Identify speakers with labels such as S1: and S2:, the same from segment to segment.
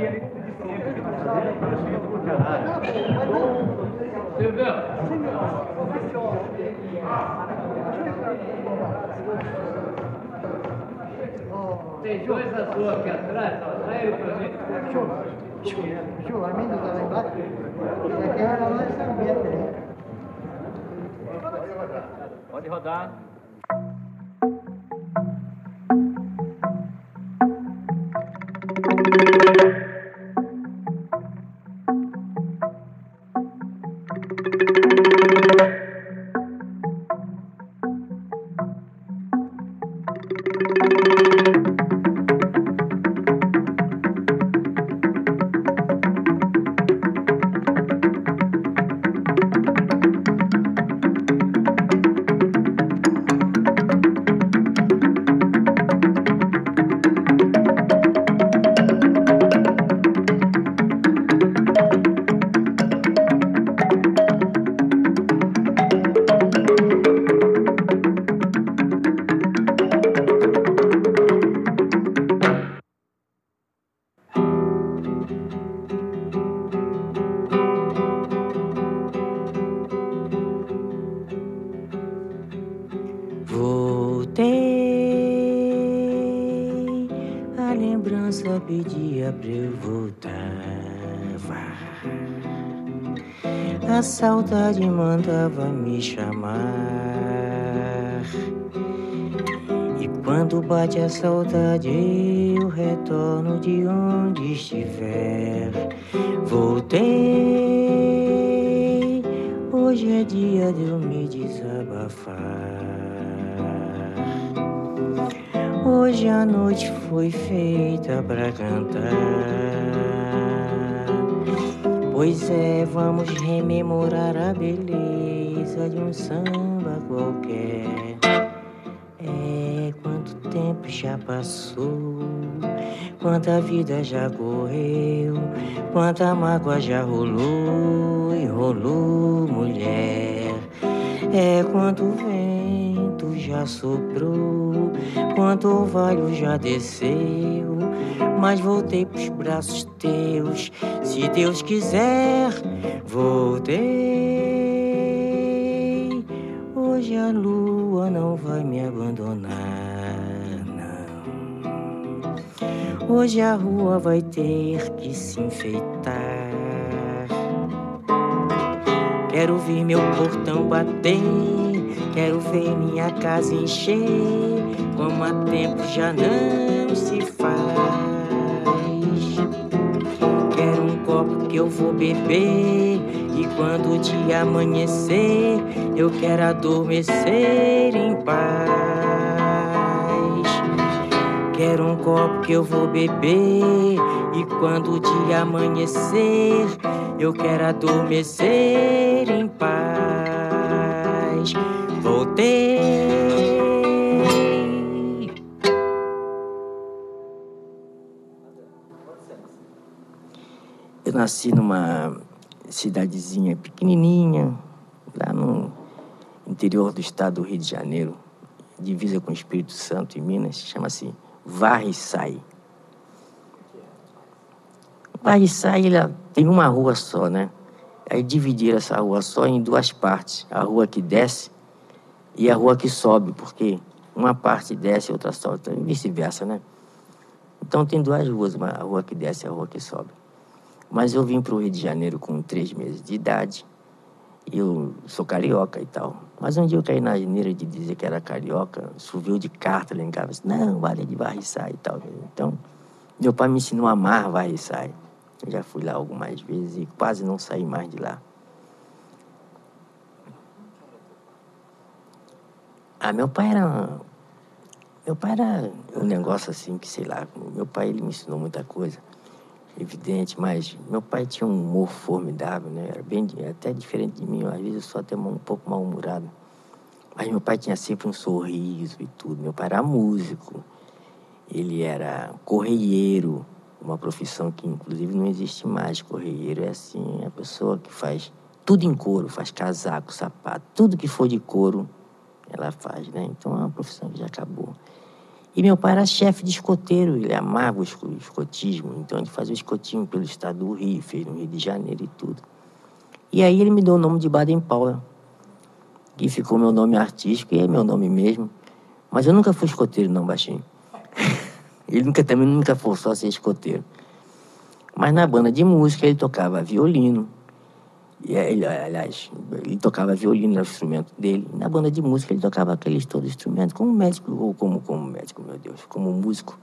S1: que ele sempre que fazer, eu sinto por caralho. Silvio! Tem dois azul aqui atrás, ó. Sai ele pra mim.
S2: Ju, Armindo tá lá embaixo. Aqui era lá em São Bento, né?
S1: Pode rodar.
S3: Voltei, saudade mandava me chamar. E quando bate a saudade, eu retorno de onde estiver. Voltei, hoje é dia de eu me desabafar. Hoje a noite foi feita pra cantar. Pois é, vamos rememorar a beleza de um samba qualquer. É, quanto tempo já passou, quanta vida já correu, quanta mágoa já rolou e rolou, mulher. É, quanto vento já soprou, quanto orvalho já desceu, mas voltei pros braços teus, se Deus quiser, voltei. Hoje a lua não vai me abandonar, não. Hoje a rua vai ter que se enfeitar. Quero ver meu portão bater, quero ver minha casa encher, como há tempo já não se faz. Copo que eu vou beber, e quando o dia amanhecer, eu quero adormecer em paz. Quero um copo que eu vou beber, e quando o dia amanhecer, eu quero adormecer em paz. Nasci numa cidadezinha pequenininha, lá no interior do estado do Rio de Janeiro, divisa com o Espírito Santo e Minas, chama-se Varriçai. Varriçai, ela tem uma rua só, né? Aí dividiram essa rua só em duas partes. A rua que desce e a rua que sobe, porque uma parte desce e outra sobe, então, e vice-versa, né? Então tem duas ruas, uma, a rua que desce e a rua que sobe. Mas eu vim para o Rio de Janeiro com três meses de idade. Eu sou carioca e tal. Mas um dia eu caí na geneira de dizer que era carioca, choveu de carta lá em casa. Disse, não, vale de varriçai e tal. Então, meu pai me ensinou a amar varriçai. Eu já fui lá algumas vezes e quase não saí mais de lá. Ah, meu pai era. Meu pai era um negócio assim que, sei lá, meu pai ele me ensinou muita coisa, evidente, mas meu pai tinha um humor formidável, né? Era bem, até diferente de mim, às vezes eu sou até um pouco mal-humorado. Mas meu pai tinha sempre um sorriso e tudo. Meu pai era músico, ele era correieiro, uma profissão que inclusive não existe mais. Correieiro é assim, a pessoa que faz tudo em couro, faz casaco, sapato, tudo que for de couro, ela faz, né? Então é uma profissão que já acabou. E meu pai era chefe de escoteiro, ele amava o escotismo, então ele fazia o escotismo pelo estado do Rio, fez no Rio de Janeiro e tudo. E aí ele me deu o nome de Baden Powell, que ficou meu nome artístico e é meu nome mesmo. Mas eu nunca fui escoteiro, não, baixinho. ele nunca também nunca forçou a ser escoteiro. Mas na banda de música ele tocava violino. E ele, aliás, ele tocava violino no instrumento dele. Na banda de música ele tocava aqueles todos instrumentos, como médico, ou como, como médico, meu Deus, como músico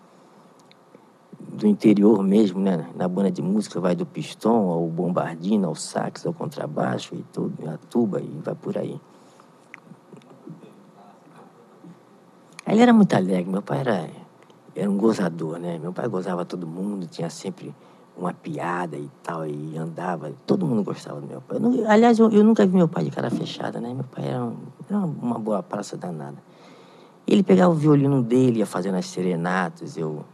S3: do interior mesmo, né? Na banda de música vai do pistão ao bombardino, ao sax, ao contrabaixo e tudo, a tuba e vai por aí. Ele era muito alegre, meu pai era, era um gozador, né? Meu pai gozava todo mundo, tinha sempre uma piada e tal, e andava. Todo mundo gostava do meu pai. Eu, aliás, eu, eu, nunca vi meu pai de cara fechada, né? Meu pai era, um, era uma boa praça danada. Ele pegava o violino dele, ia fazendo as serenatas, eu,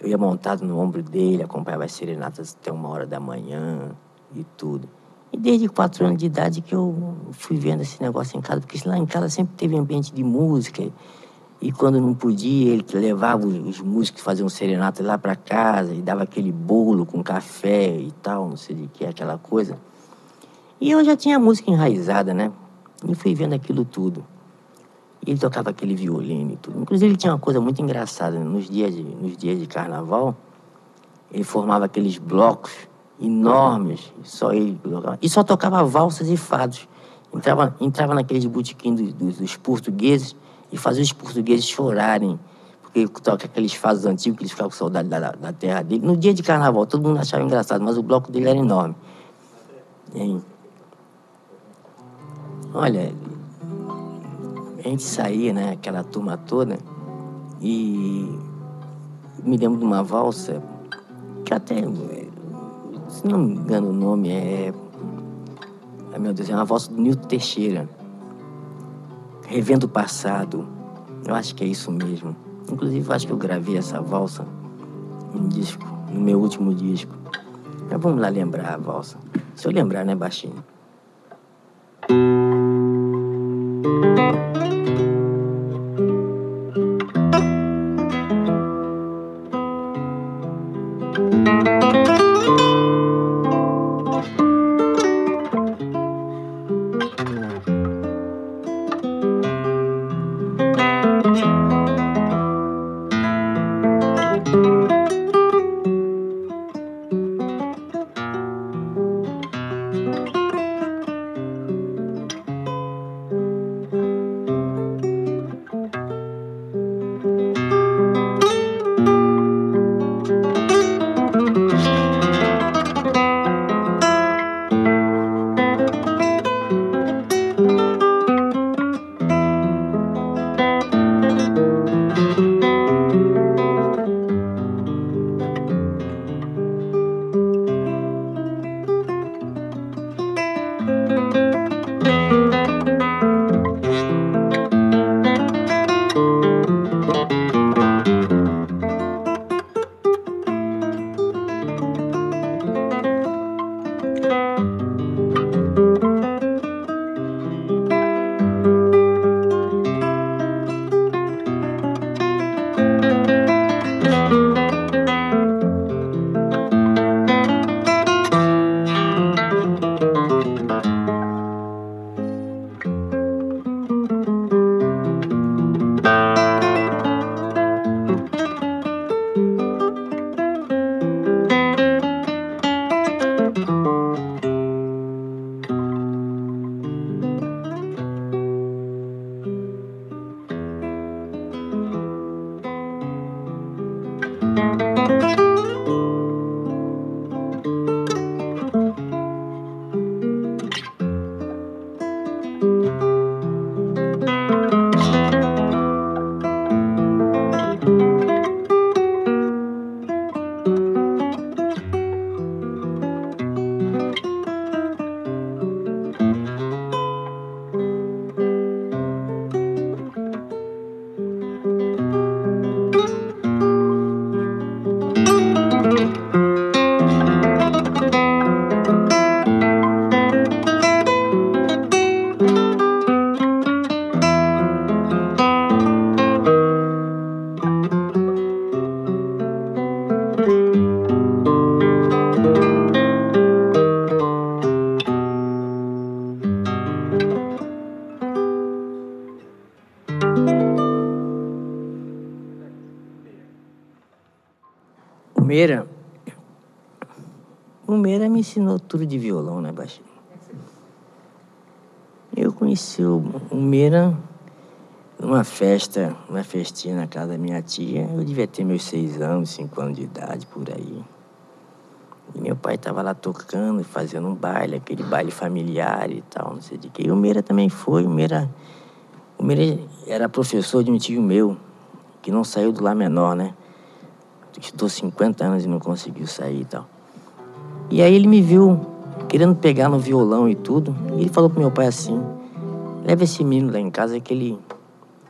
S3: eu ia montado no ombro dele, acompanhava as serenatas até uma hora da manhã e tudo. E desde quatro anos de idade que eu fui vendo esse negócio em casa, porque lá em casa sempre teve ambiente de música. E quando não podia, ele levava os músicos que faziam serenata lá para casa e dava aquele bolo com café e tal, não sei de que, aquela coisa. E eu já tinha música enraizada, né? E fui vendo aquilo tudo. E ele tocava aquele violino e tudo. Inclusive, ele tinha uma coisa muito engraçada. Né? Nos dias de, nos dias de carnaval, ele formava aqueles blocos enormes, só ele e só tocava valsas e fados. Entrava, entrava naqueles botequins dos, dos portugueses e fazer os portugueses chorarem, porque toca aqueles fados antigos que eles ficavam com saudade da, da, terra dele. No dia de carnaval, todo mundo achava engraçado, mas o bloco dele era enorme. E, olha, a gente saía, né, aquela turma toda, e me lembro de uma valsa, que até, se não me engano o nome, é. Meu Deus, é uma valsa do Nilton Teixeira revendo o passado. Eu acho que é isso mesmo. Inclusive, acho que eu gravei essa valsa em disco, no meu último disco. Mas vamos lá lembrar a valsa. Se eu lembrar, né, baixinho? Tudo de violão, né, baixinho? Eu conheci o, o Meira numa festa, uma festinha na casa da minha tia. Eu devia ter meus seis anos, cinco anos de idade, por aí. E meu pai estava lá tocando, fazendo um baile, aquele baile familiar e tal, não sei de quê. E o Meira também foi. O Meira, o Meira era professor de um tio meu, que não saiu do Lá Menor, né? Estudou 50 anos e não conseguiu sair e tal. E aí ele me viu querendo pegar no violão e tudo. E ele falou pro meu pai assim: leva esse menino lá em casa que ele,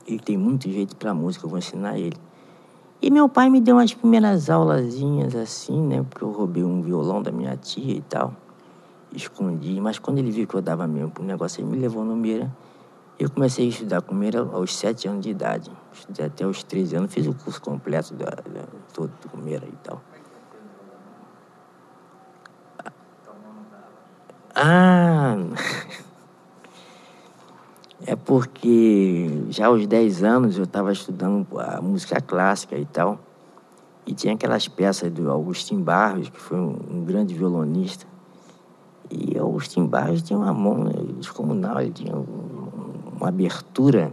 S3: ele tem muito jeito pra música, eu vou ensinar ele. E meu pai me deu umas primeiras aulazinhas assim, né? Porque eu roubei um violão da minha tia e tal. Escondi, mas quando ele viu que eu dava mesmo pro negócio, ele me levou no Meira. Eu comecei a estudar com Meira aos sete anos de idade. Estudei até os 13 anos, fiz o curso completo da, da, todo do Meira e tal. Ah! É porque já aos 10 anos eu estava estudando a música clássica e tal. E tinha aquelas peças do Agostinho Barros, que foi um, um grande violonista. E o Agostinho Barros tinha uma mão descomunal, ele tinha um, uma abertura.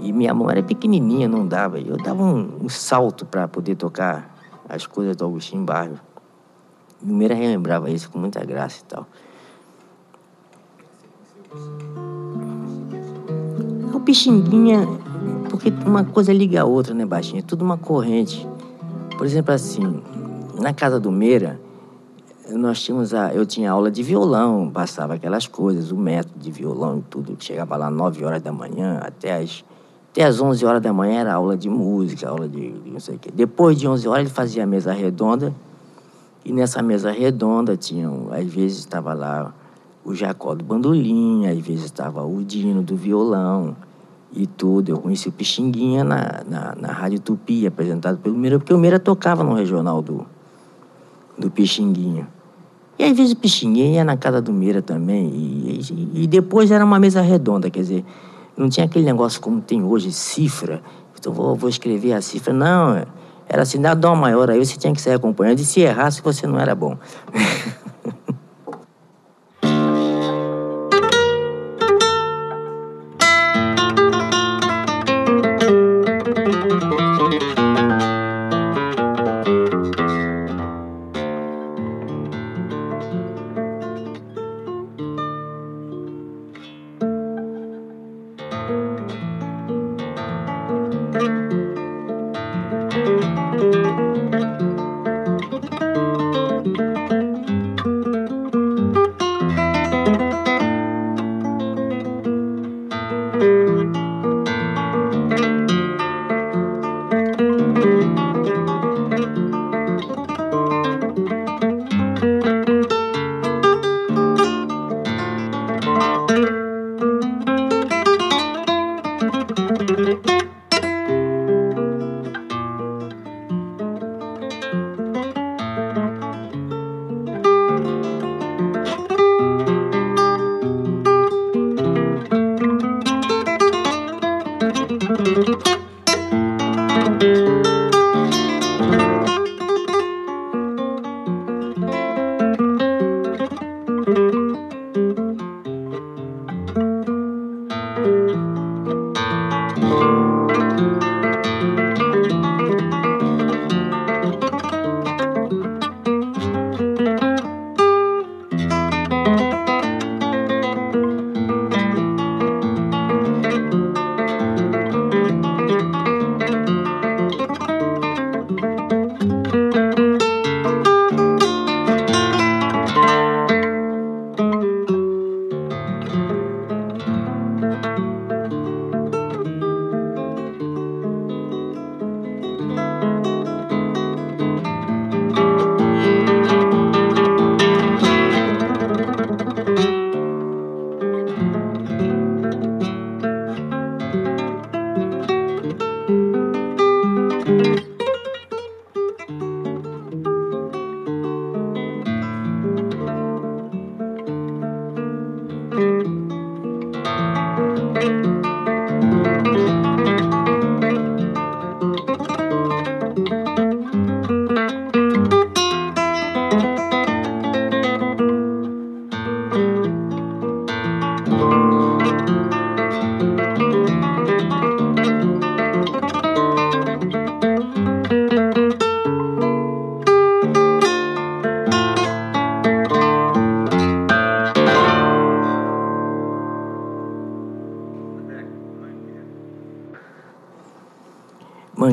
S3: E minha mão era pequenininha, não dava. Eu dava um, um salto para poder tocar as coisas do Agostinho Barros. E o Meira relembrava isso com muita graça e tal. O Pixinguinha, porque uma coisa liga a outra, né, baixinho? É tudo uma corrente. Por exemplo, assim, na casa do Meira, nós tínhamos a, eu tinha aula de violão, passava aquelas coisas, o método de violão e tudo. Chegava lá 9 horas da manhã, até as, até as 11 horas da manhã era aula de música, aula de não sei o quê. Depois de 11 horas ele fazia a mesa redonda, e nessa mesa redonda tinham, às vezes estava lá o Jacó do bandolim, às vezes estava o Dino do violão e tudo. Eu conheci o Pixinguinha na, na, na Rádio Tupi, apresentado pelo Meira, porque o Meira tocava no regional do, do Pixinguinha. E às vezes o Pixinguinha ia na casa do Meira também, e, e, e, depois era uma mesa redonda, quer dizer, não tinha aquele negócio como tem hoje, cifra. Então vou, vou escrever a cifra. Não, era assim, dá dó maior, aí você tinha que ser acompanhado, e se errasse você não era bom.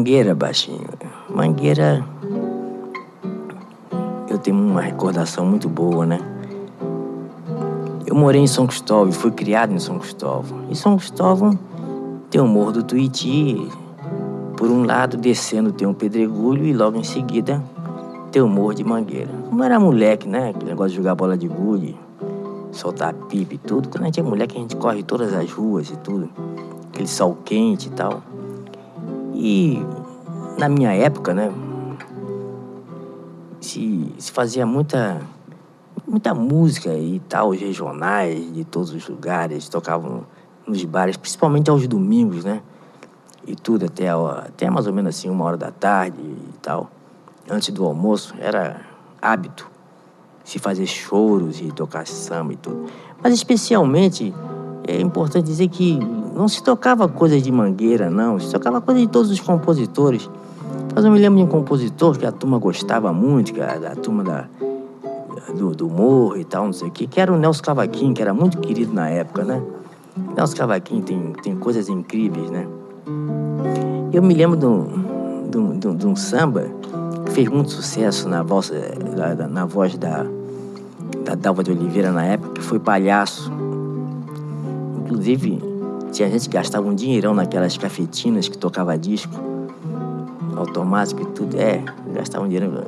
S3: Mangueira, baixinho. Mangueira. Eu tenho uma recordação muito boa, né? Eu morei em São Cristóvão, fui criado em São Cristóvão. E São Cristóvão tem o Morro do Tuiuti, por um lado, descendo tem um pedregulho e logo em seguida tem o Morro de Mangueira. Como era moleque, né? Aquele negócio de jogar bola de gude, soltar pipa e tudo. Quando a gente é moleque, a gente corre todas as ruas e tudo. Aquele sol quente e tal. E na minha época, né? Se, se fazia muita muita música e tal, os regionais de todos os lugares, tocavam nos bares, principalmente aos domingos, né? E tudo até, até mais ou menos assim, uma hora da tarde e tal. Antes do almoço, era hábito se fazer choros e tocar samba e tudo. Mas especialmente, é importante dizer que não se tocava coisas de mangueira, não. Se tocava coisas de todos os compositores. Mas eu me lembro de um compositor que a turma gostava muito, que da turma da, do, do Morro e tal, não sei o quê, que era o Nelson Cavaquinho, que era muito querido na época, né? Nelson Cavaquinho tem, tem coisas incríveis, né? Eu me lembro de um, de um, de um, de um samba que fez muito sucesso na voz, na, na voz da, da Dalva de Oliveira na época, que foi Palhaço. Inclusive, tinha gente que gastava um dinheirão naquelas cafetinas que tocava disco automático e tudo. É, gastava um dinheiro.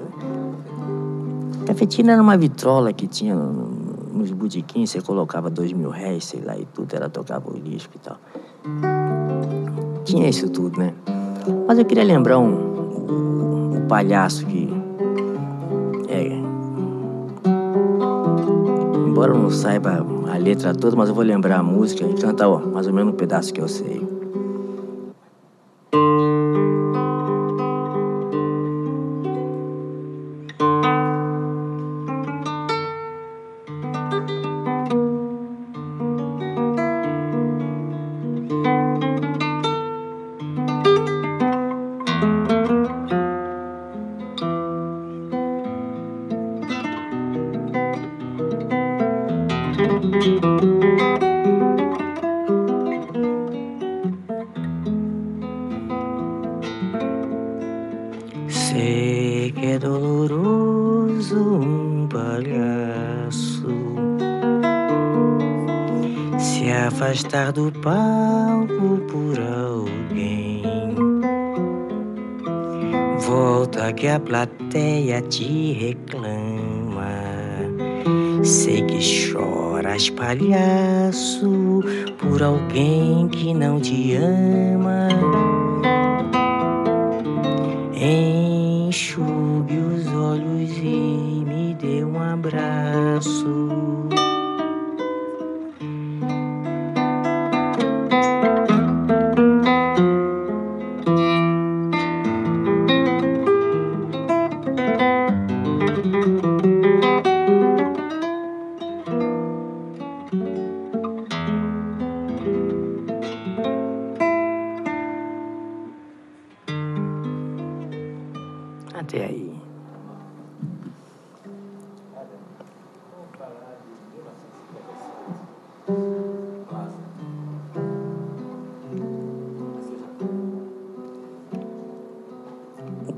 S3: Cafetina era uma vitrola que tinha nos botequins, você colocava dois mil réis, sei lá, e tudo, ela tocava o disco e tal. Tinha isso tudo, né? Mas eu queria lembrar um, um, um palhaço que. É. Embora eu não saiba a letra toda, mas eu vou lembrar a música e cantar ó, mais ou menos um pedaço que eu. Sei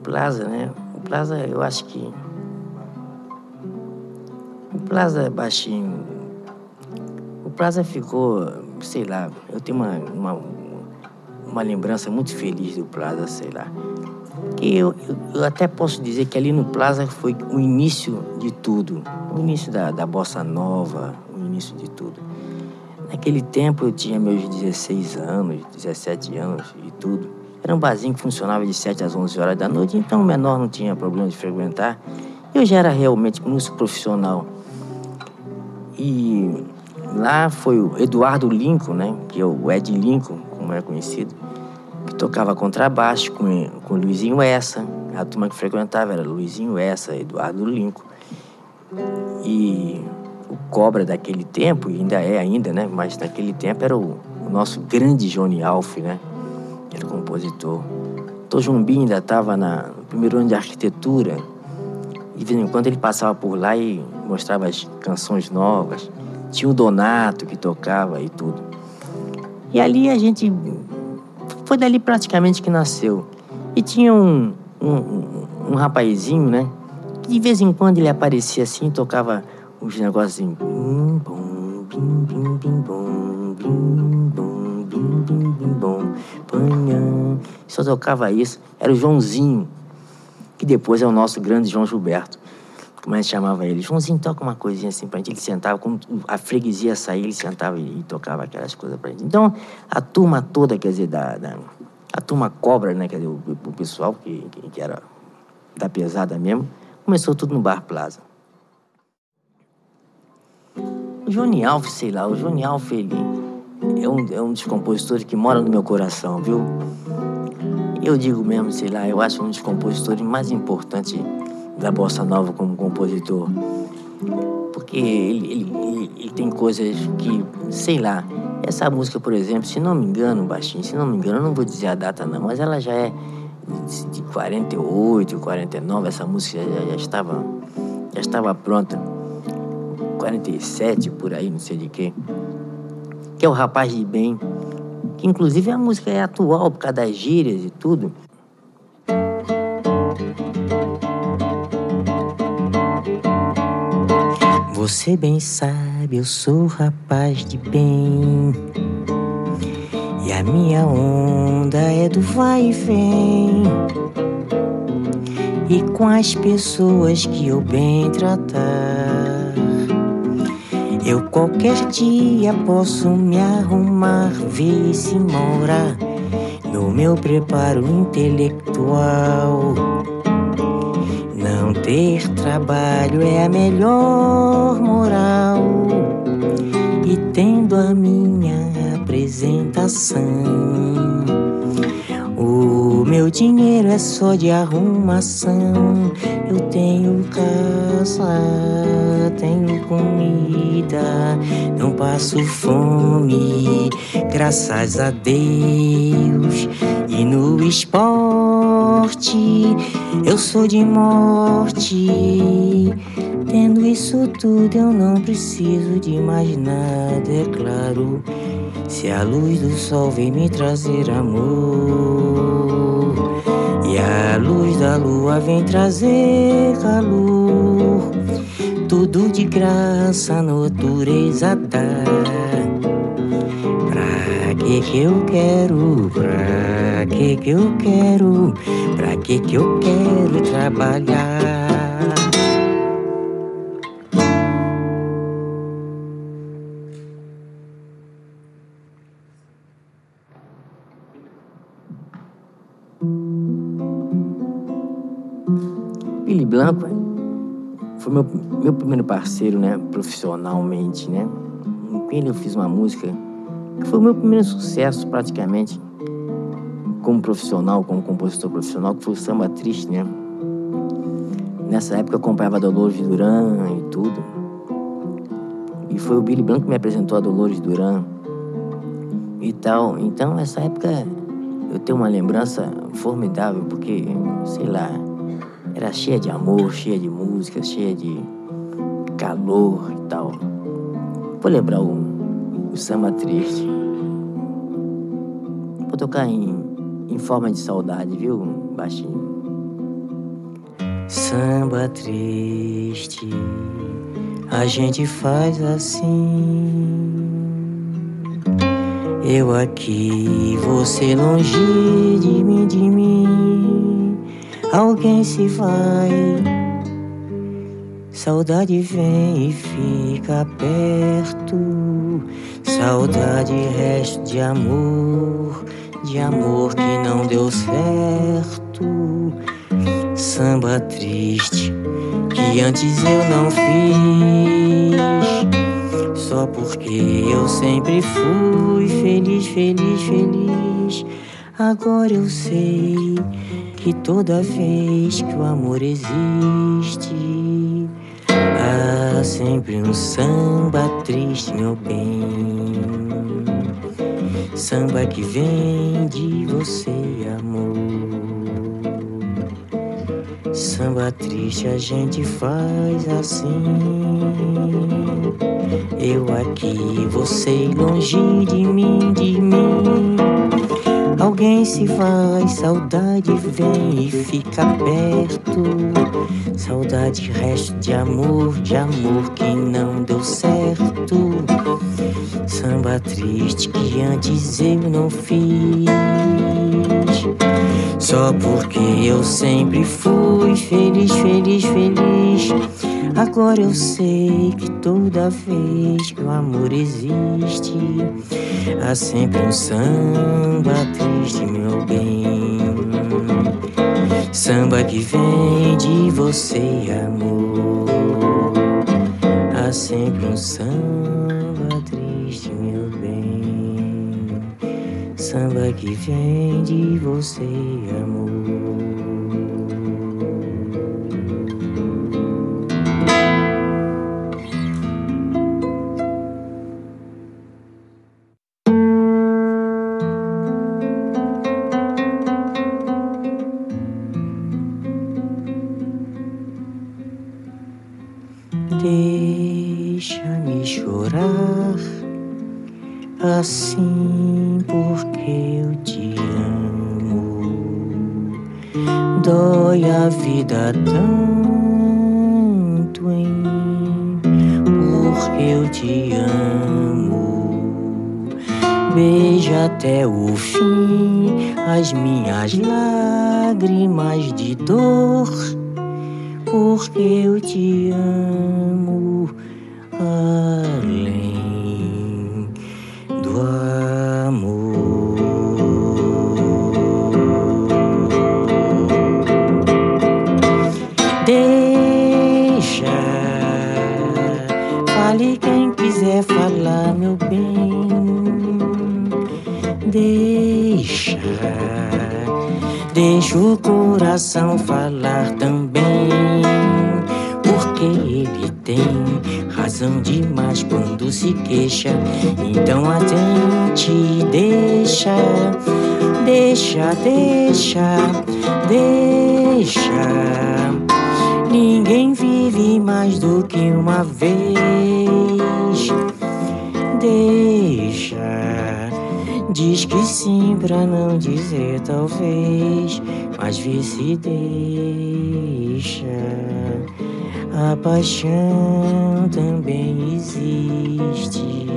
S3: Plaza, né? O Plaza, eu acho que. O Plaza baixinho. O Plaza ficou, sei lá, eu tenho uma, uma, uma lembrança muito feliz do Plaza, sei lá. Que eu, eu, eu até posso dizer que ali no Plaza foi o início de tudo. O início da, da bossa nova, o início de tudo. Naquele tempo eu tinha meus 16 anos, 17 anos e tudo. Era um barzinho que funcionava de 7 às 11 horas da noite, então o menor não tinha problema de frequentar. Eu já era realmente músico profissional. E lá foi o Eduardo Lincoln, né? Que é o Ed Lincoln, como é conhecido, que tocava contrabaixo com, com Luizinho Essa. A turma que frequentava era Luizinho Essa, Eduardo Lincoln. E o Cobra daquele tempo, ainda é ainda, né? Mas naquele tempo era o, o nosso grande Johnny Alf, né? Era compositor. Tom Jumbi ainda estava no primeiro ano de arquitetura. E de vez em quando ele passava por lá e mostrava as canções novas. Tinha o Donato que tocava e tudo. E ali a gente. Foi dali praticamente que nasceu. E tinha um, um, um, rapazinho, né? Que de vez em quando ele aparecia assim, tocava uns negócios assim. Só tocava isso. Era o Joãozinho, que depois é o nosso grande João Gilberto. Como a gente chamava ele? Joãozinho, toca uma coisinha assim pra gente. Ele sentava, quando a freguesia saía, ele sentava e, tocava aquelas coisas pra gente. Então, a turma toda, quer dizer, da, da a turma cobra, né? Quer dizer, o, o pessoal que, que, que era da pesada mesmo, começou tudo no Bar Plaza. O Johnny Alves, sei lá, o Johnny Alves, ele é um, é um dos compositores que mora no meu coração, viu? Eu digo mesmo, sei lá, eu acho um dos compositores mais importantes da Bossa Nova como compositor. Porque ele, ele, ele, ele tem coisas que, sei lá, essa música, por exemplo, se não me engano, baixinho, se não me engano, eu não vou dizer a data não, mas ela já é de 48, 49, essa música já, já estava já estava pronta. 47 por aí, não sei de quê. Que é o Rapaz de Bem, que inclusive a música é atual por causa das gírias e tudo. Você bem sabe, eu sou rapaz de bem. E a minha onda é do vai e vem. E com as pessoas que eu bem tratar. Eu qualquer dia posso me arrumar, ver se morar no meu preparo intelectual não ter trabalho é a melhor moral. E tendo a minha apresentação, o meu dinheiro é só de arrumação. Eu tenho casa, tenho comida, não passo fome, graças a Deus. E no esporte eu sou de morte. Tendo isso tudo, eu não preciso de mais nada, é claro. Se a luz do sol vem me trazer amor, e a luz da lua vem trazer calor, tudo de graça a natureza dá. Pra que que eu quero? Pra que que eu quero? Pra que que eu quero trabalhar? Blanco foi meu, meu primeiro parceiro, né, profissionalmente, né? Com ele eu fiz uma música que foi o meu primeiro sucesso praticamente como profissional, como compositor profissional, que foi o Samba Triste, né? Nessa época eu acompanhava Dolores Duran e tudo. E foi o Billy Blanco que me apresentou a Dolores Duran e tal. Então, essa época eu tenho uma lembrança formidável, porque, sei lá, era cheia de amor, cheia de música, cheia de calor e tal. Vou lembrar o, o samba triste. Vou tocar em, em forma de saudade, viu, baixinho? Samba triste, a gente faz assim. Eu aqui, você longe de mim, de mim. Alguém se vai, saudade vem e fica perto. Saudade, resto de amor, de amor que não deu certo. Samba triste que antes eu não fiz. Só porque eu sempre fui feliz, feliz, feliz. Agora eu sei que toda vez que o amor existe, há sempre um samba triste, meu bem. Samba que vem de você, amor. Samba triste a gente faz assim. Eu aqui, você longe de mim, de mim. Alguém se vai, saudade vem e fica perto. Saudade, resto de amor, de amor que não deu certo. Samba triste que antes eu não fiz. Só porque eu sempre fui feliz, feliz, feliz. Agora eu sei que toda vez que o amor existe, há sempre um samba triste, meu bem. Samba que vem de você, amor. Há sempre um samba Samba que vem de você, amor. Beija até o fim as minhas lágrimas de dor porque eu te amo além do amor. Deixa, fale quem quiser falar, meu bem. Deixa, deixa o coração falar também. Porque ele tem razão demais quando se queixa. Então atente, deixa, deixa, deixa, deixa. Ninguém vive mais do que uma vez. Deixa. Diz que sim pra não dizer talvez, mas vê se deixa. A paixão também existe.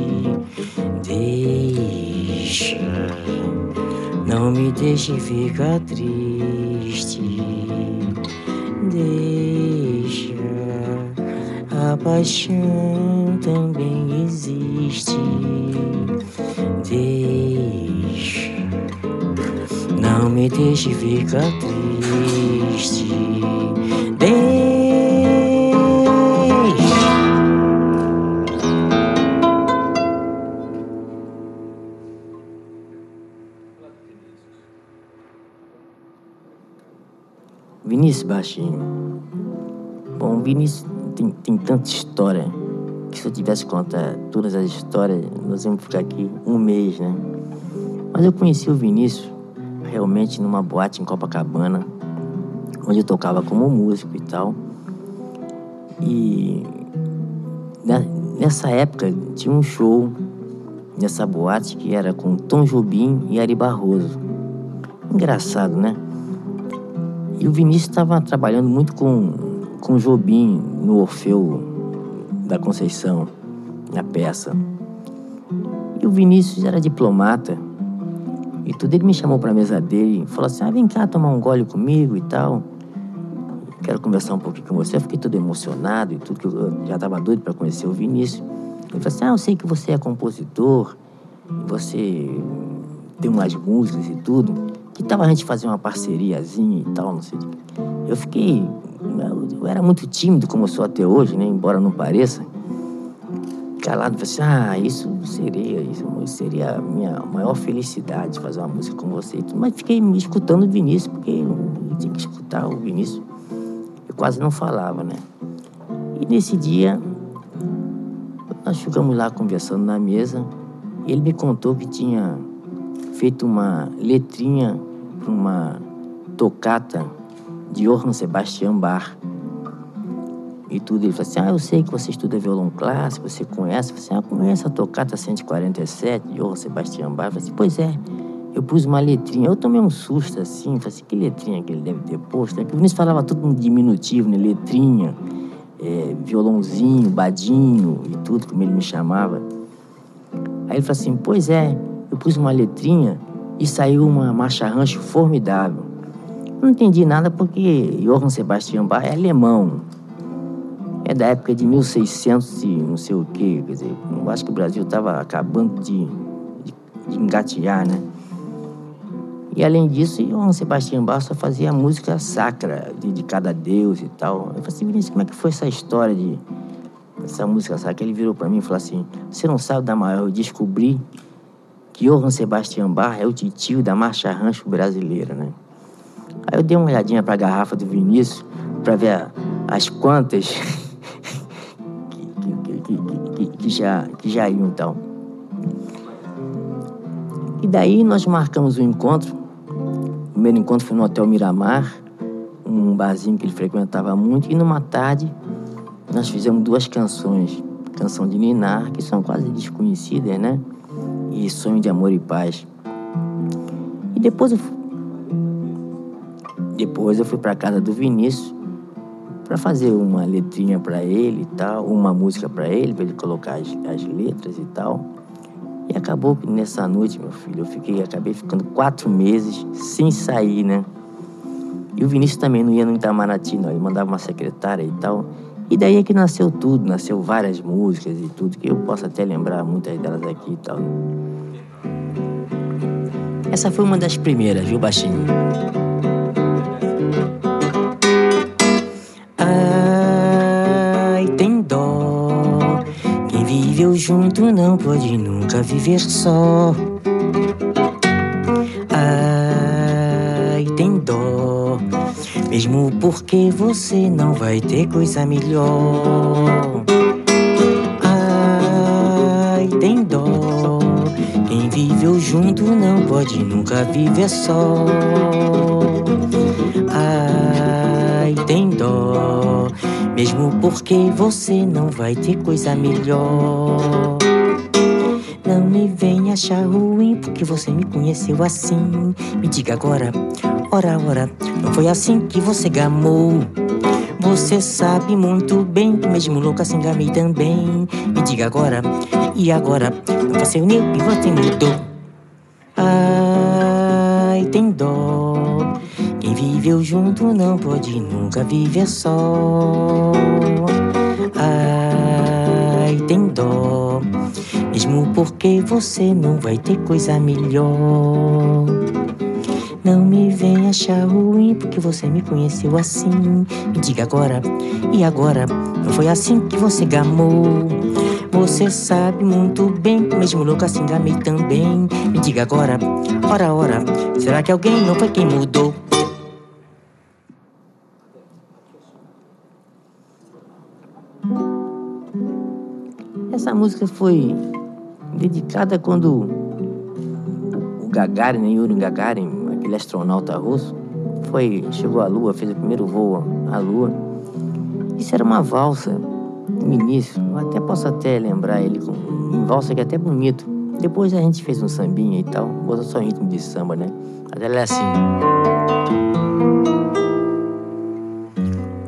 S3: Deixa. Não me deixe ficar triste. Deixa. A paixão também existe. Deixa. Não me deixe ficar triste. Deixa. Vinícius Baixinho. Bom, Vinícius tem, tem tanta história que se eu tivesse contar todas as histórias, nós íamos ficar aqui um mês, né? Mas eu conheci o Vinícius realmente numa boate em Copacabana, onde eu tocava como músico e tal. E né, nessa época tinha um show nessa boate que era com Tom Jobim e Ari Barroso. Engraçado, né? E o Vinícius estava trabalhando muito com, com Jobim no Orfeu da Conceição, na peça. E o Vinícius era diplomata. E tudo ele me chamou para a mesa dele e falou assim: ah, vem cá tomar um gole comigo e tal. Quero conversar um pouquinho com você. Eu fiquei todo emocionado e tudo, que eu já estava doido para conhecer o Vinícius. Ele falou assim: ah, eu sei que você é compositor, você tem umas músicas e tudo. Que tal a gente fazer uma parceriazinha e tal, não sei. Eu fiquei. Eu era muito tímido, como eu sou até hoje, né? Embora não pareça. Calado, falei assim: ah, isso seria, isso seria a minha maior felicidade fazer uma música com você. Mas fiquei escutando o Vinícius, porque eu tinha que escutar o Vinícius. Eu quase não falava, né? E nesse dia, nós ficamos lá conversando na mesa. E ele me contou que tinha feito uma letrinha para uma tocata de Johann Sebastian Bach. E tudo. Ele falou assim: Ah, eu sei que você estuda violão clássico, você conhece. Eu falei assim: Ah, conhece a tocata 147 de Johann Sebastian Bach? Eu falei assim: Pois é, eu pus uma letrinha. Eu tomei um susto assim, falei assim, que letrinha que ele deve ter posto? Né? Porque o Vinícius falava tudo em diminutivo, né? Letrinha, é, violãozinho, badinho e tudo, como ele me chamava. Aí ele falou assim, pois é, eu pus uma letrinha e saiu uma marcha rancho formidável. Não entendi nada porque Johann Sebastian Bach é alemão. É da época de 1600 e não sei o quê. Quer dizer, eu acho que o Brasil estava acabando de, de, de engatear, né? E além disso, Johann Sebastião Bach só fazia música sacra, dedicada a Deus e tal. Eu falei assim, Vinícius, como é que foi essa história de essa música sacra? Ele virou para mim e falou assim, você não sabe da maior, eu descobri que Johann Sebastião Bach é o titio da marcha rancho brasileira, né? Aí eu dei uma olhadinha para a garrafa do Vinícius para ver as quantas que, que, que, que, já, que já iam então. E daí nós marcamos um encontro o primeiro encontro foi no Hotel Miramar, um barzinho que ele frequentava muito, e numa tarde nós fizemos duas canções. Canção de Ninar, que são quase desconhecidas, né? E Sonho de Amor e Paz. E depois eu, depois eu fui para casa do Vinícius para fazer uma letrinha para ele e tal, uma música para ele, para ele colocar as, as letras e tal. E acabou que nessa noite, meu filho, eu fiquei, acabei ficando quatro meses sem sair, né? E o Vinícius também não ia no Itamaraty, não. Ele mandava uma secretária e tal. E daí é que nasceu tudo, nasceu várias músicas e tudo, que eu posso até lembrar muitas delas aqui e tal. Essa foi uma das primeiras, viu, baixinho? junto não pode nunca viver só. Ai, tem dó. Mesmo porque você não vai ter coisa melhor. Junto não pode nunca viver só. Ai, tem dó. Mesmo porque você não vai ter coisa melhor. Não me venha achar ruim porque você me conheceu assim. Me diga agora, ora, ora, não foi assim que você gamou. Você sabe muito bem que mesmo louca assim gamei também. Me diga agora, e agora? Não seu nem e você mudou. Ai, tem dó. Quem viveu junto não pode nunca viver só. Ai, tem dó. Mesmo porque você não vai ter coisa melhor. Não me venha achar ruim porque você me conheceu assim. Me diga agora, e agora? Não foi assim que você gamou? Você sabe muito bem, mesmo louca assim gamei também. Me diga agora, ora, ora, será que alguém não foi quem mudou? Essa música foi dedicada quando o Gagarin, né, Yuri Gagarin, aquele astronauta russo, foi, chegou à Lua, fez o primeiro voo à Lua. Isso era uma valsa no início, eu até posso até lembrar ele com, em valsa que é até bonito. Depois a gente fez um sambinha e tal, botou só ritmo de samba, né? Mas ela é assim.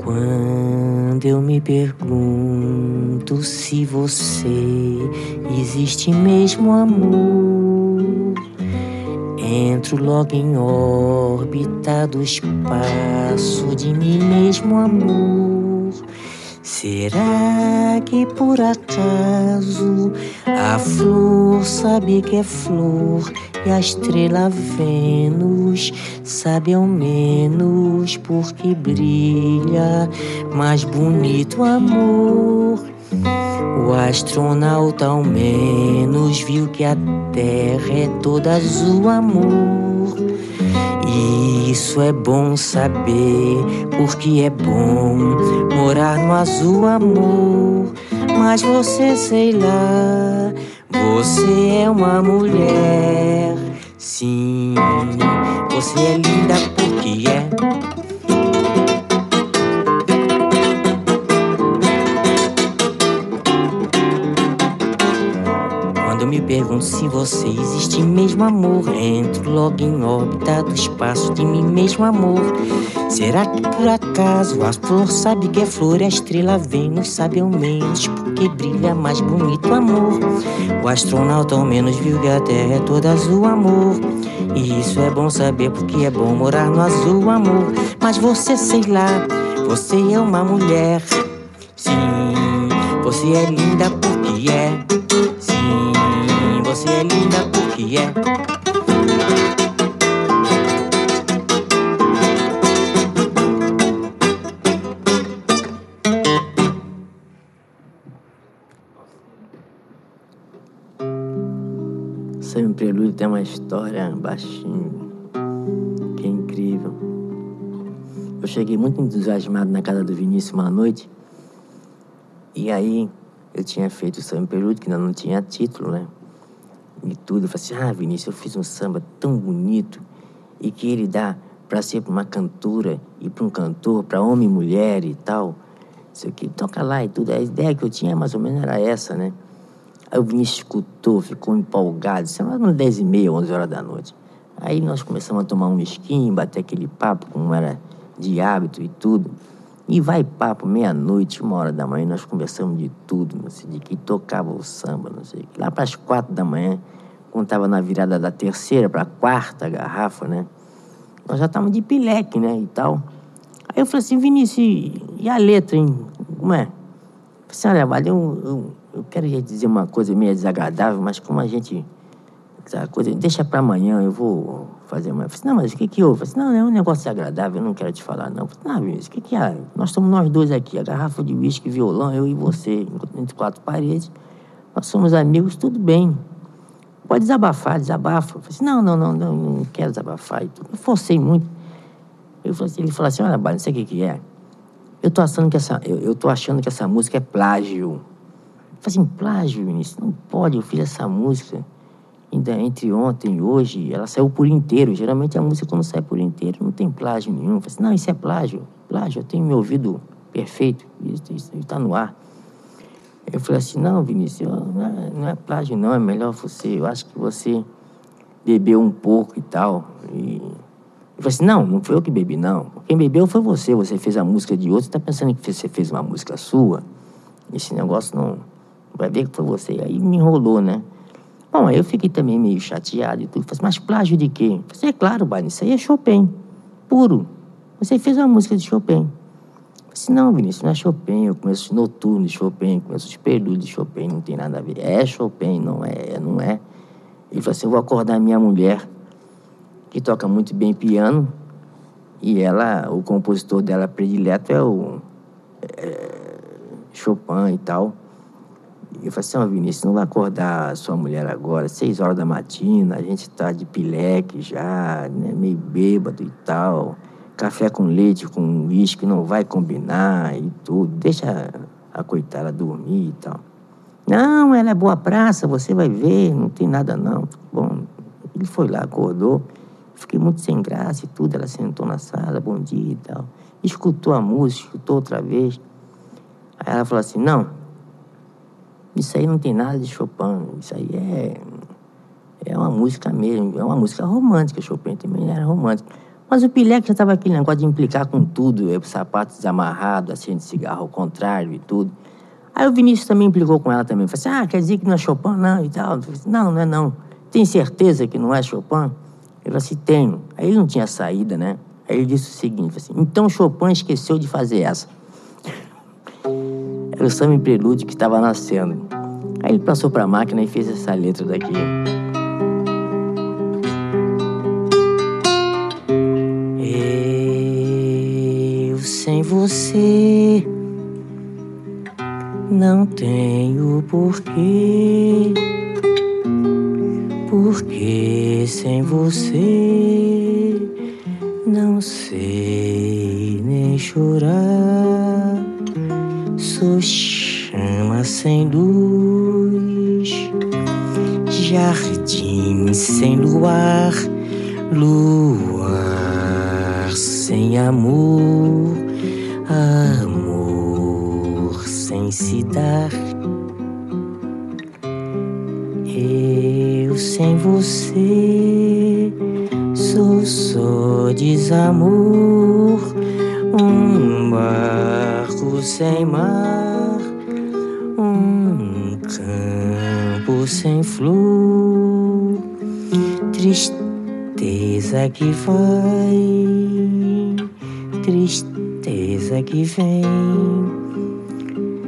S3: Quando eu me pergunto se você existe mesmo amor, entro logo em órbita do espaço de mim mesmo amor. Será que por acaso a flor sabe que é flor e a estrela Vênus sabe ao menos porque brilha mais bonito amor. O astronauta ao menos viu que a Terra é toda azul amor. Isso é bom saber, porque é bom morar no azul amor. Mas você sei lá, você é uma mulher. Sim, você é linda porque é. Me pergunto se você existe mesmo, amor. Entro logo em órbita do espaço de mim mesmo, amor. Será que por acaso a flor sabe que é flor a estrela Vênus sabe ao menos porque brilha mais bonito, amor? O astronauta ao menos viu que a Terra é toda azul, amor. E isso é bom saber porque é bom morar no azul, amor. Mas você, sei lá, você é uma mulher. Sim, você é linda porque é. Você é linda porque é. Sempre Prelúdio tem uma história baixinho, que é incrível. Eu cheguei muito entusiasmado na casa do Vinícius uma noite, e aí eu tinha feito o samba Prelúdio, que ainda não tinha título, né? E tudo. Falei assim: ah, Vinícius, eu fiz um samba tão bonito e que ele dá para ser para uma cantora e para um cantor, para homem e mulher e tal. Isso aqui, toca lá e tudo. A ideia que eu tinha mais ou menos era essa, né? Aí o Vinícius escutou, ficou empolgado. Isso era umas 10 e meia, 11 horas da noite. Aí nós começamos a tomar um esquinho, bater aquele papo, como era de hábito e tudo. E vai papo, meia-noite, uma hora da manhã, nós conversamos de tudo, não sei, de que tocava o samba, não sei. Lá para as quatro da manhã, quando estava na virada da terceira para a quarta garrafa, né? Nós já estávamos de pileque, né, e tal. Aí eu falei assim, Vinícius, e a letra, hein? Como é? Eu falei assim, olha, eu, eu, eu quero dizer uma coisa meio desagradável, mas como a gente... Coisa, deixa para amanhã, eu vou fazer uma... Eu falei assim, não, mas o que que houve? Eu falei não, é um negócio desagradável, eu não quero te falar, não. Eu falei, não, Vinícius, o que que é? Nós estamos nós dois aqui, a garrafa de uísque, violão, eu e você, entre quatro paredes. Nós somos amigos, tudo bem. Pode desabafar, desabafa. Eu falei assim, não, não, não, não, não quero desabafar. Eu forcei muito. Eu falei assim, ele falou assim, olha, não sei o que que é. Eu tô achando que essa, eu, eu tô achando que essa música é plágio. Eu falei assim, plágio, Vinícius? Não pode, eu fiz essa música ainda entre ontem e hoje, ela saiu por inteiro. Geralmente a música quando sai por inteiro não tem plágio nenhum. Eu falei assim, não, isso é plágio. Plágio, eu tenho meu ouvido perfeito, isso está no ar. Eu falei assim, não, Vinícius, não é, não é plágio não, é melhor você, eu acho que você bebeu um pouco e tal. E eu falei assim, não, não foi eu que bebi, não. Quem bebeu foi você, você fez a música de outro, você está pensando que você fez uma música sua? Esse negócio não... Vai ver que foi você. Aí me enrolou, né? Bom, aí eu fiquei também meio chateado e tudo. Falei assim, mas plágio de quê? Falei, é claro, Barney, isso aí é Chopin, puro. Você fez uma música de Chopin. Falei assim, não, Vinícius, não é Chopin, eu conheço os noturnos de Chopin, conheço os prelúdios de Chopin, não tem nada a ver. É Chopin, não é, não é. Ele falou assim, eu vou acordar minha mulher, que toca muito bem piano, e ela, o compositor dela predileto é o é, Chopin e tal. Eu falei assim, ó, Vinícius, não vai acordar sua mulher agora, seis horas da matina, a gente tá de pileque já, né, meio bêbado e tal. Café com leite, com uísque, não vai combinar e tudo. Deixa a coitada dormir e tal. Não, ela é boa praça, você vai ver, não tem nada não. Bom, ele foi lá, acordou, fiquei muito sem graça e tudo. Ela sentou na sala, bom dia e tal. Escutou a música, escutou outra vez. Aí ela falou assim, não, isso aí não tem nada de Chopin, isso aí é, é uma música mesmo, é uma música romântica, Chopin também era romântico. Mas o Pileque já estava aquele negócio de implicar com tudo, é, o sapato desamarrado, acende de cigarro ao contrário e tudo. Aí o Vinícius também implicou com ela também. Falei assim, ah, quer dizer que não é Chopin, não, e tal. Assim, não, não é não. Tem certeza que não é Chopin? Ele falou assim, tenho. Aí ele não tinha saída, né? Aí ele disse o seguinte, assim, então Chopin esqueceu de fazer essa. O samba em prelúdio que estava nascendo. Aí ele passou para a máquina e fez essa letra daqui. Eu sem você não tenho porquê. Porque sem você não sei nem chorar. Sou chama sem luz, jardim sem luar, luar sem amor, amor sem se dar. Eu você sou só desamor, um barco sem mar, um campo sem flor, tristeza que vai, tristeza que vem.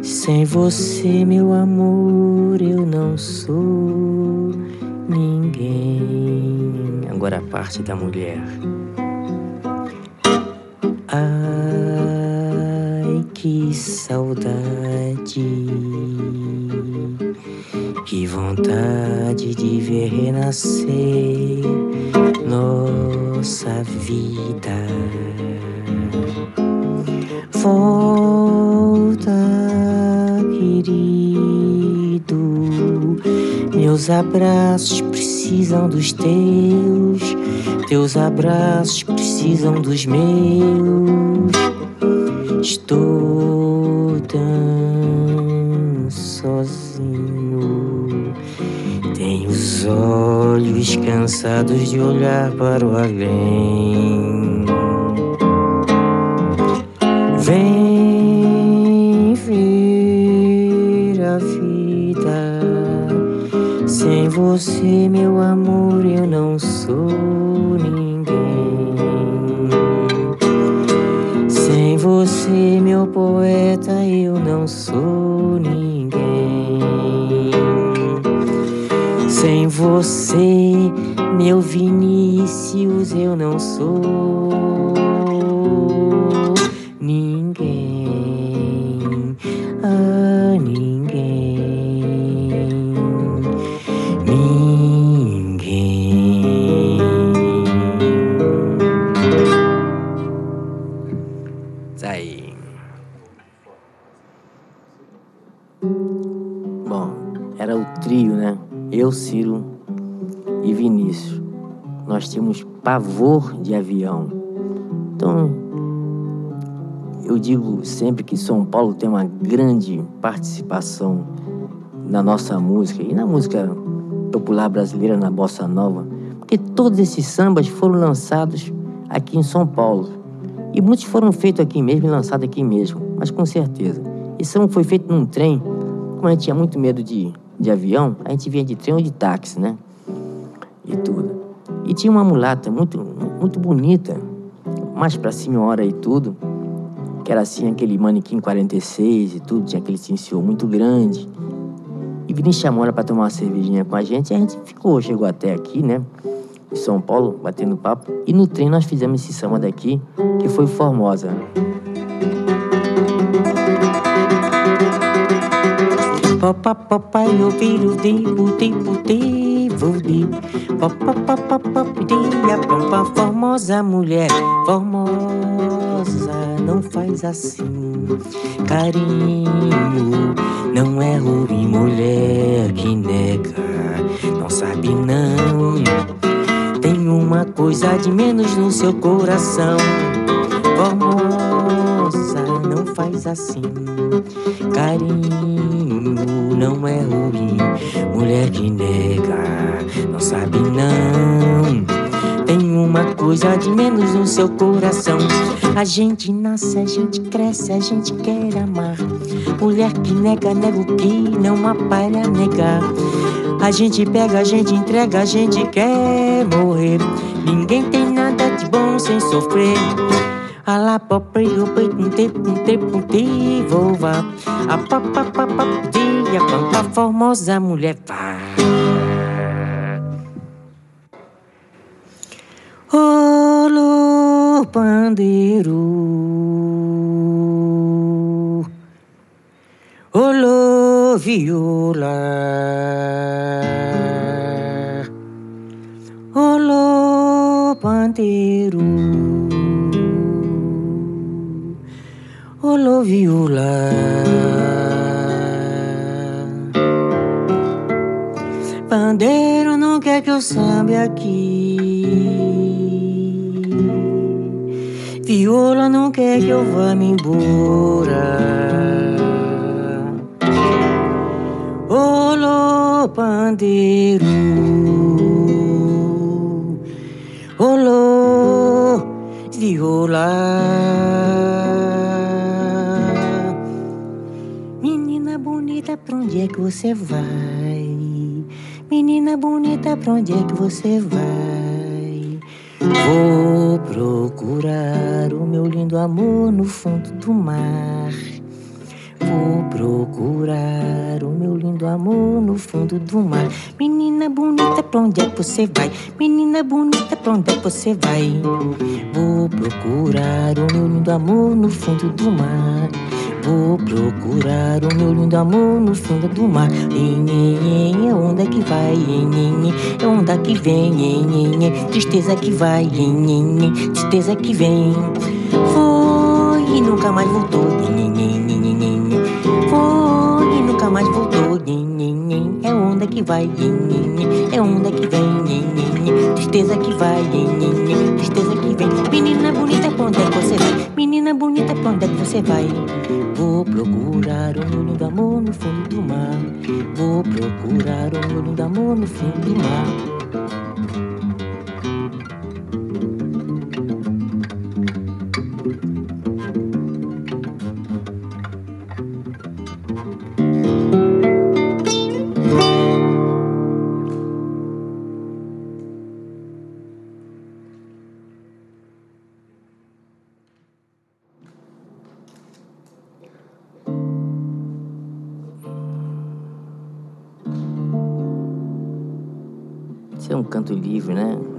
S3: Sem você, meu amor, eu não sou ninguém. Agora a parte da mulher. Ai, que saudade, que vontade de ver renascer nossa vida. Volta, querido, meus abraços precisam dos teus, teus abraços precisam dos meus. Estou tão sozinho. Tenho os olhos cansados de olhar para o além. Vem ver a vida. Sem você, meu amor, eu não sou você, meu poeta, eu não sou ninguém. Sem você, meu Vinícius, eu não sou pavor de avião. Então, eu digo sempre que São Paulo tem uma grande participação na nossa música e na música popular brasileira, na bossa nova, porque todos esses sambas foram lançados aqui em São Paulo. E muitos foram feitos aqui mesmo e lançados aqui mesmo, mas com certeza. E samba foi feito num trem, como a gente tinha muito medo de, de avião, a gente vinha de trem ou de táxi, né? E tudo. E tinha uma mulata muito, muito bonita, mais pra senhora e tudo, que era assim, aquele manequim 46 e tudo, tinha aquele senhor muito grande. E Vinícius chamou ela pra tomar uma cervejinha com a gente, e a gente ficou, chegou até aqui, né? Em São Paulo, batendo papo. E no trem nós fizemos esse samba daqui, que foi Formosa. Papa papai eu viro de puti puti vudi Papa papa papi a pampa formosa mulher formosa não faz assim. Carinho não é ruim mulher que nega não sabe não. Tem uma coisa de menos no seu coração. Formosa faz assim. Carinho não é ruim. Mulher que nega não sabe não. Tem uma coisa de menos no seu coração. A gente nasce a gente cresce a gente quer amar. Mulher que nega nega o que não aparelha negar. A gente pega, a gente entrega, a gente quer morrer. Ninguém tem nada de bom sem sofrer. Alá, papai, eu pai, um tempo, um tempo, um tempo, vou vá. A papa, papa, dia, pampa, formosa mulher, vá. Olô, pandeiro. Olô, viola. Olô, pandeiro. solo viola. Pandeiro não quer que eu samba aqui. Viola não quer que eu vá me embora. Olô, pandeiro. Olô, viola. Pra onde é que você vai? Menina bonita, pra onde é que você vai? Vou procurar o meu lindo amor no fundo do mar. Vou procurar o meu lindo amor no fundo do mar. Menina bonita, pra onde é que você vai? Menina bonita, pra onde é que você vai? Vou procurar o meu lindo amor no fundo do mar. Vou procurar o meu lindo amor no fundo do mar. É onda que vai, é onda que vem, tristeza que vai, tristeza que vem. Foi e nunca mais voltou. Onda que vai, é onda que vem, tristeza que vai, tristeza que vem. Menina bonita, onde é que você vai? Menina bonita, onde é que você vai? Vou procurar o meu lindo amor no fundo do mar. Vou procurar o meu lindo amor no fundo do mar.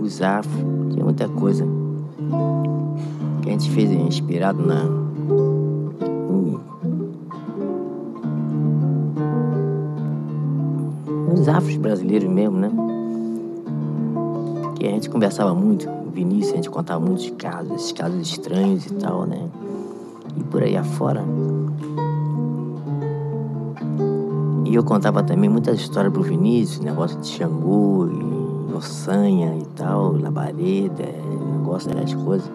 S3: Os afro, tem muita coisa que a gente fez inspirado na. em- Nos afros brasileiros mesmo, né? Que a gente conversava muito, o Vinícius, a gente contava muitos casos, esses casos estranhos e tal, né? E por aí afora. E eu contava também muitas histórias pro Vinícius, negócio de Xangô e Ossanha e tal, Labareda, negócio das coisas.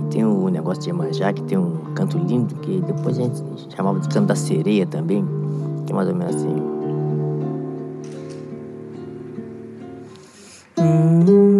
S3: E tem o negócio de Iemanjá, que tem um canto lindo, que depois a gente chamava de canto da sereia também, que é mais ou menos assim. Iemanjá.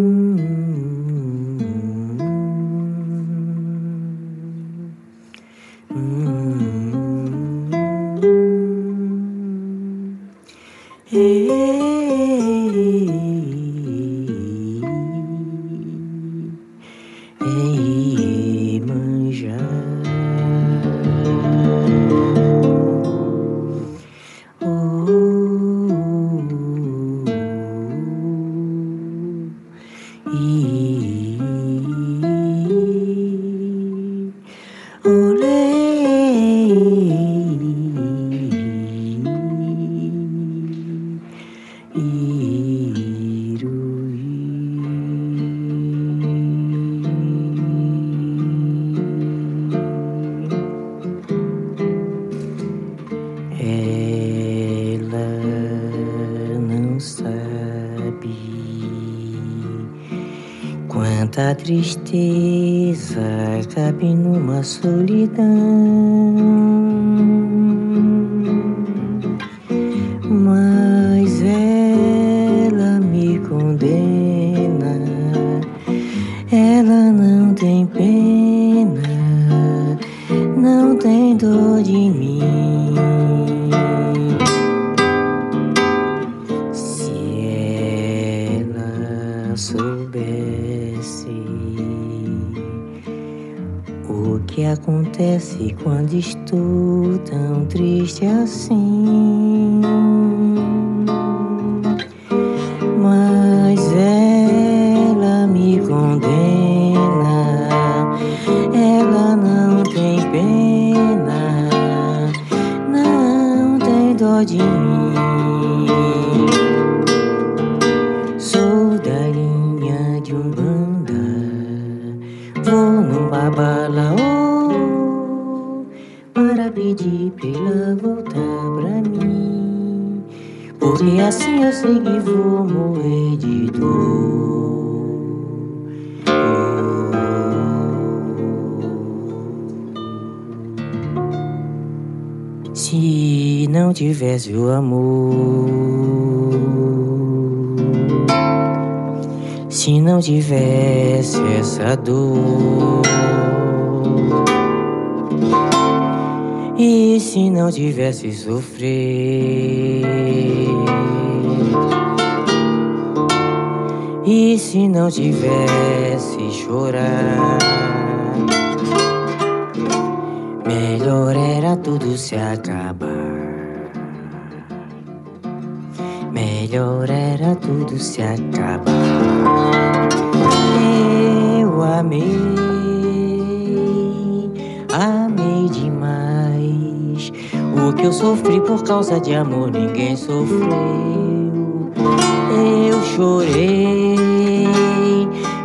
S3: Tristeza cabe numa solidão. Não tivesse o amor, Se não tivesse essa dor. E se não tivesse sofrer? E se não tivesse chorar? Melhor era tudo se acabar. Melhor era tudo se acabar. Eu amei, amei demais. O que eu sofri por causa de amor, ninguém sofreu. Eu chorei,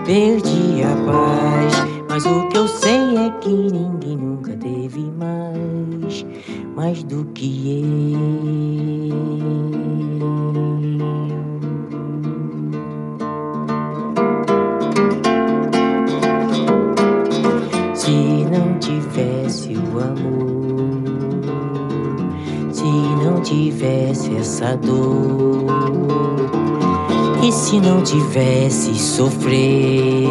S3: perdi a paz. Mas o que eu sei é que ninguém nunca teve mais, mais do que eu. Tivesse essa dor, e se não tivesse sofrer,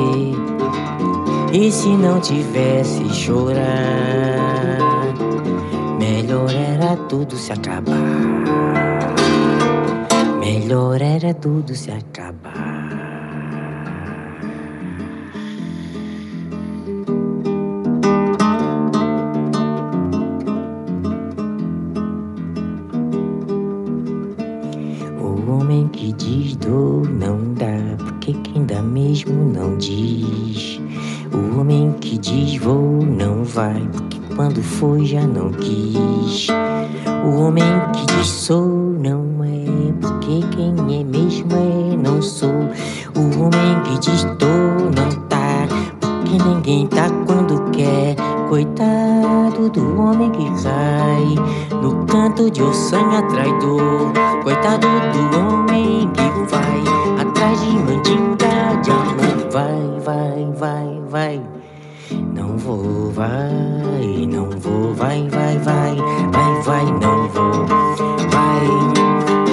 S3: e se não tivesse chorar, melhor era tudo se acabar. Melhor era tudo se acabar. O homem que diz dor não dá, porque quem dá mesmo não diz. O homem que diz vou não vai, porque quando foi já não quis. O homem que diz sou não é, porque quem é mesmo é não sou. O homem que diz tô não tá, porque ninguém tá quando quer. Coitado do homem que cai no canto de ossanha traidor. Coitado do vou, vai, não vou, vai, vai, vai, vai, vai, não vou, vai,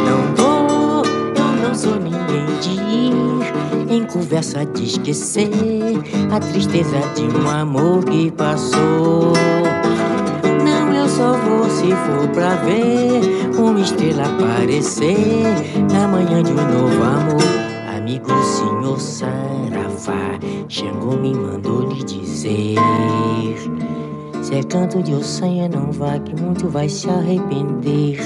S3: não vou. Eu não sou ninguém de ir em conversa de esquecer a tristeza de um amor que passou. Não, eu só vou se for pra ver uma estrela aparecer na manhã de um novo amor. Amigo senhor Saravá, Xangô me mandou lhe dizer. Se é canto de ossanha, não vá, que muito vai se arrepender.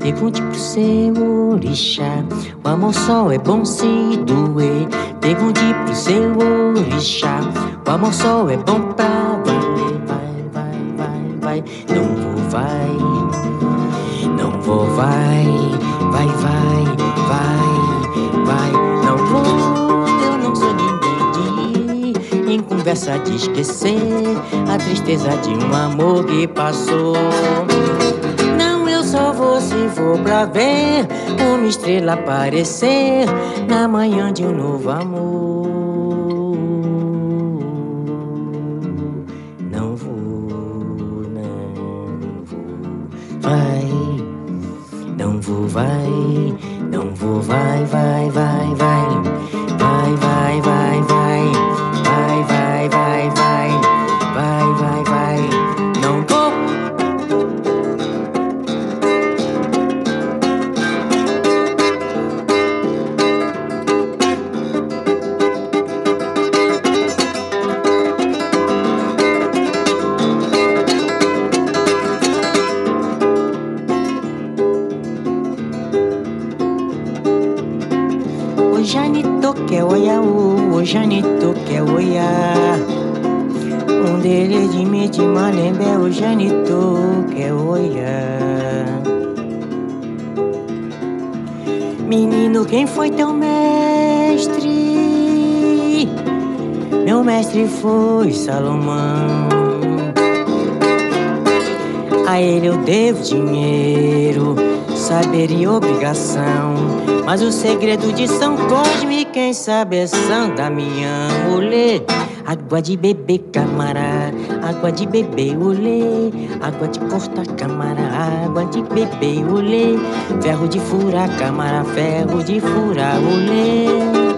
S3: Pergunte pro seu orixá, o amor só é bom se doer. Pergunte pro seu orixá, o amor só é bom pra conversa de esquecer a tristeza de um amor que passou. Não, eu só vou se for pra ver uma estrela aparecer na manhã de um novo amor. Não vou, não vou, vai, não vou, vai, não vou, vai, vai, vai, vai, Mas o segredo de São Cosme, quem sabe é São Damião. Olê, água de beber, camará, água de beber, olê. Água de cortar, camará, água de beber, olê. Ferro de furar, camará, ferro de furar, olê.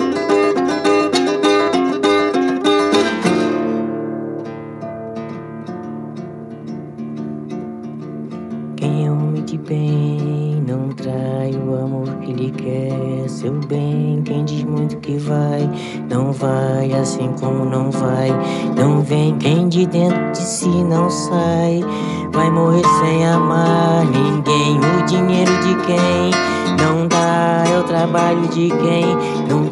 S3: Sai. Vai morrer sem amar ninguém. O dinheiro de quem não dá é o trabalho de quem não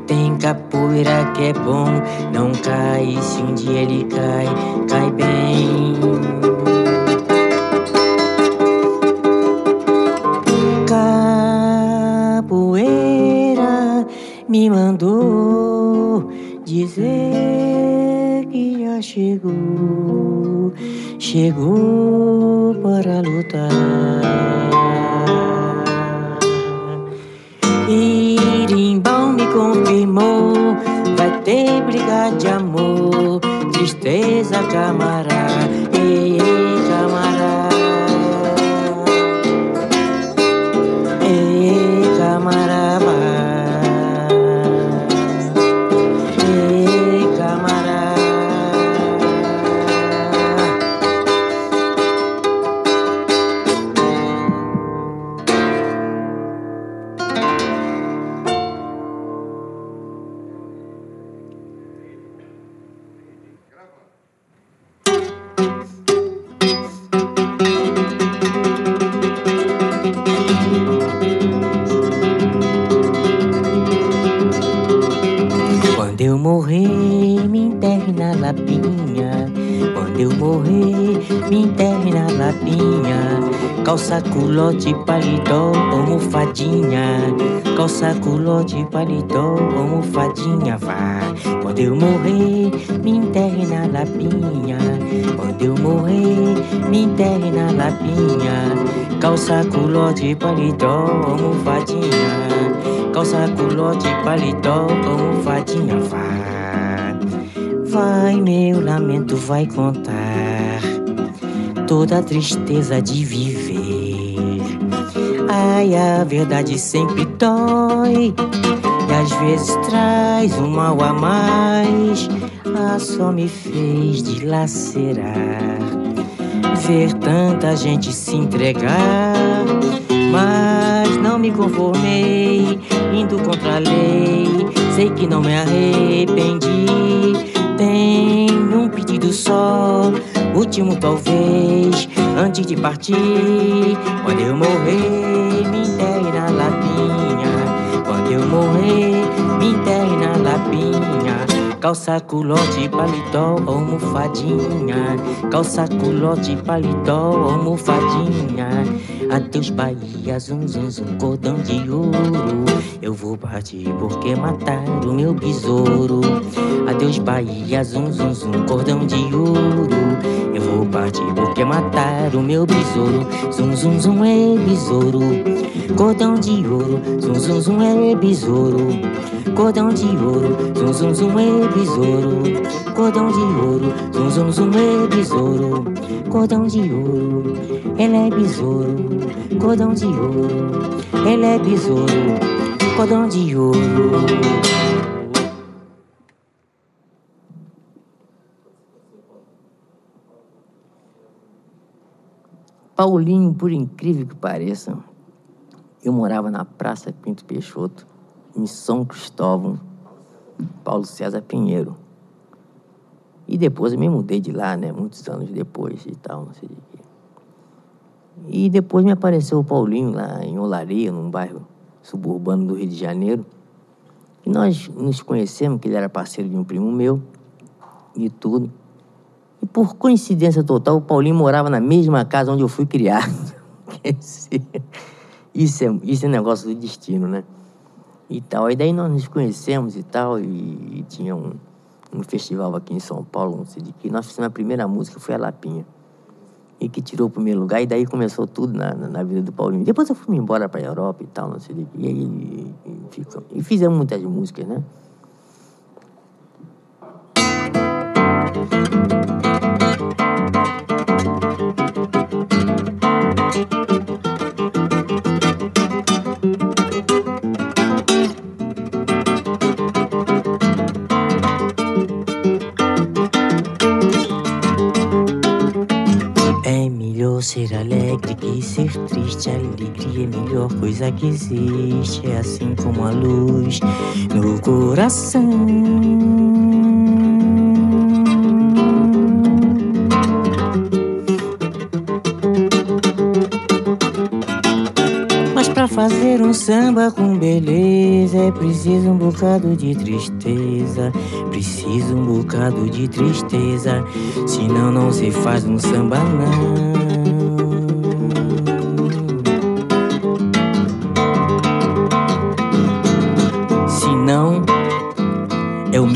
S3: toda a tristeza de viver. Ai, a verdade sempre dói e às vezes traz um mal a mais. Ah, só me fez dilacerar ver tanta gente se entregar. Mas não me conformei, indo contra a lei. Sei que não me arrependi. Tenho um pedido só último talvez, antes de partir. Quando eu morrer, me enterre na lapinha. Quando eu morrer, me enterre na lapinha. Calça culote, paletó, almofadinha. Calça culote, paletó, almofadinha. Adeus Bahia, zum zum zum, cordão de ouro. Eu vou partir porque mataram o meu besouro. Adeus Bahia, zum zum zum, cordão de ouro. Partir porque mataram o meu besouro. Zum zum zum é besouro. Cordão de ouro, zum zum zum é besouro. Cordão de ouro, zum zum zum é besouro. Cordão de ouro, zum zum zum é besouro. Cordão de ouro, ele é besouro. Cordão de ouro, ele é besouro. Cordão de ouro. Paulinho, por incrível que pareça, eu morava na Praça Pinto Peixoto, em São Cristóvão, Paulo César Pinheiro. E depois eu me mudei de lá, né? Muitos anos depois e tal, não sei de quê. E depois me apareceu o Paulinho lá em Olaria, num bairro suburbano do Rio de Janeiro. E nós nos conhecemos, que ele era parceiro de um primo meu e tudo. E por coincidência total, o Paulinho morava na mesma casa onde eu fui criado. Isso é, isso é negócio do destino, né? E tal. E daí nós nos conhecemos e tal, e, e tinha um, um festival aqui em São Paulo, não sei de que. Nós fizemos a primeira música, foi a Lapinha. E que tirou o primeiro lugar, e daí começou tudo na, na, na vida do Paulinho. Depois eu fui embora para a Europa e tal, não sei de que. E aí e, e, e fizemos muitas músicas, né? Que ser triste. Alegria é a melhor coisa que existe. É assim como a luz no coração. fazer um samba com beleza é preciso um bocado de tristeza. Preciso um bocado de tristeza, senão não se faz um samba não.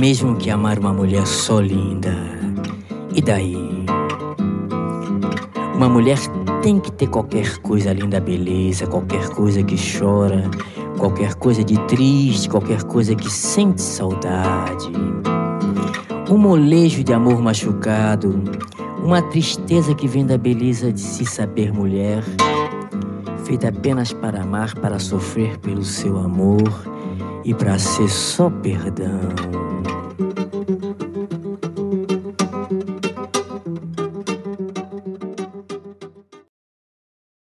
S3: Mesmo que amar uma mulher só linda. E daí? Uma mulher tem que ter qualquer coisa além da beleza, qualquer coisa que chora, qualquer coisa de triste, qualquer coisa que sente saudade. Um molejo de amor machucado, uma tristeza que vem da beleza de se saber mulher, feita apenas para amar, para sofrer pelo seu amor e para ser só perdão.